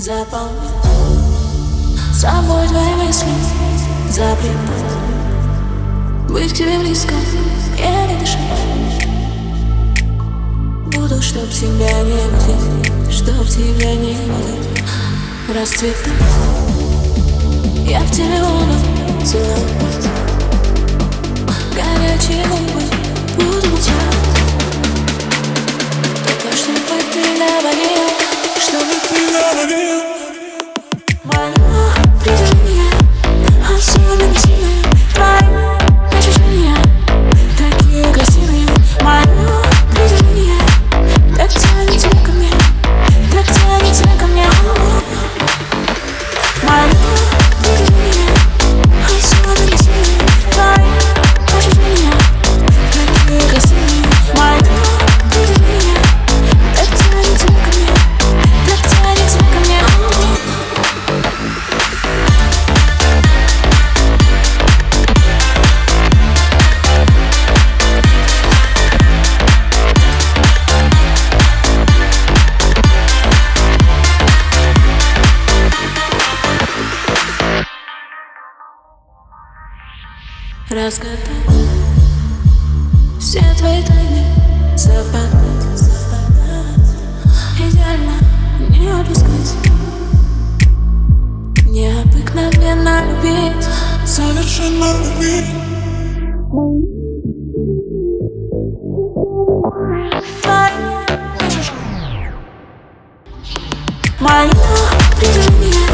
Заполнить собой твои мысли Запретать Быть к тебе близко, еле дышать. Буду, чтоб тебя не было Чтоб тебя не было. Расцветать Я в тебе буду целовать love you. Разгадать все твои тайны совпадать, совпадать. Идеально не отпускать Необыкновенно любить. Совершенно любить. Мое притяжение